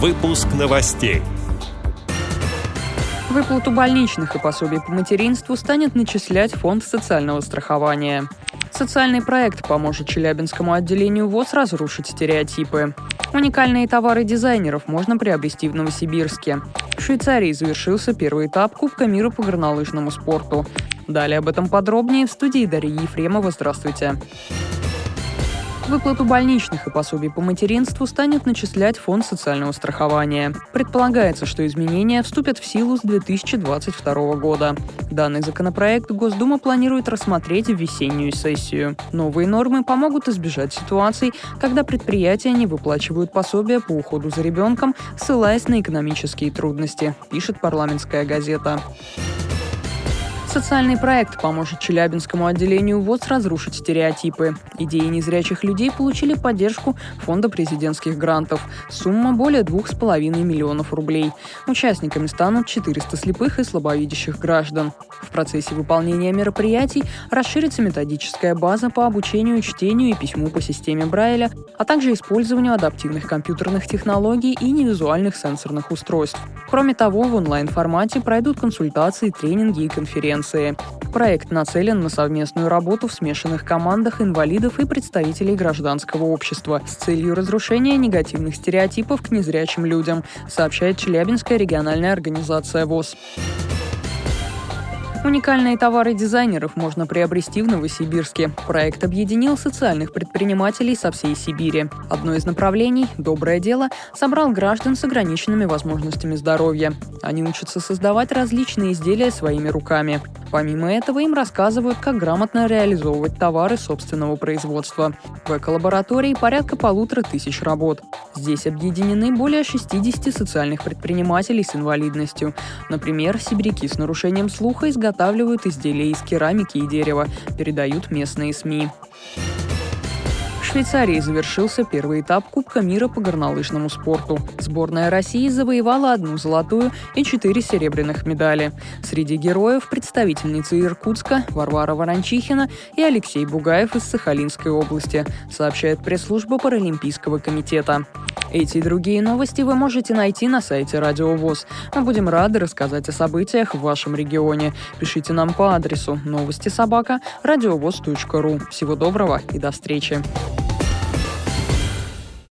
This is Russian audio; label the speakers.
Speaker 1: Выпуск новостей.
Speaker 2: Выплату больничных и пособий по материнству станет начислять Фонд социального страхования. Социальный проект поможет Челябинскому отделению ВОЗ разрушить стереотипы. Уникальные товары дизайнеров можно приобрести в Новосибирске. В Швейцарии завершился первый этап Кубка мира по горнолыжному спорту. Далее об этом подробнее в студии Дарьи Ефремова. Здравствуйте. Выплату больничных и пособий по материнству станет начислять Фонд социального страхования. Предполагается, что изменения вступят в силу с 2022 года. Данный законопроект Госдума планирует рассмотреть в весеннюю сессию. Новые нормы помогут избежать ситуаций, когда предприятия не выплачивают пособия по уходу за ребенком, ссылаясь на экономические трудности, пишет парламентская газета. Социальный проект поможет Челябинскому отделению ВОЗ разрушить стереотипы. Идеи незрячих людей получили поддержку Фонда президентских грантов. Сумма более 2,5 миллионов рублей. Участниками станут 400 слепых и слабовидящих граждан. В процессе выполнения мероприятий расширится методическая база по обучению чтению и письму по системе Брайля, а также использованию адаптивных компьютерных технологий и невизуальных сенсорных устройств. Кроме того, в онлайн-формате пройдут консультации, тренинги и конференции. Проект нацелен на совместную работу в смешанных командах инвалидов и представителей гражданского общества с целью разрушения негативных стереотипов к незрячим людям, сообщает Челябинская региональная организация ВОЗ. Уникальные товары дизайнеров можно приобрести в Новосибирске. Проект объединил социальных предпринимателей со всей Сибири. Одно из направлений «Доброе дело» собрал граждан с ограниченными возможностями здоровья. Они учатся создавать различные изделия своими руками. Помимо этого им рассказывают, как грамотно реализовывать товары собственного производства. В эколаборатории порядка полутора тысяч работ. Здесь объединены более 60 социальных предпринимателей с инвалидностью. Например, сибиряки с нарушением слуха изготавливают изделия из керамики и дерева, передают местные СМИ. Швейцарии завершился первый этап Кубка мира по горнолыжному спорту. Сборная России завоевала одну золотую и четыре серебряных медали. Среди героев представительницы Иркутска Варвара Ворончихина и Алексей Бугаев из Сахалинской области, сообщает пресс-служба Паралимпийского комитета. Эти и другие новости вы можете найти на сайте Радио ВОЗ. Мы будем рады рассказать о событиях в вашем регионе. Пишите нам по адресу новости собака ру. Всего доброго и до встречи.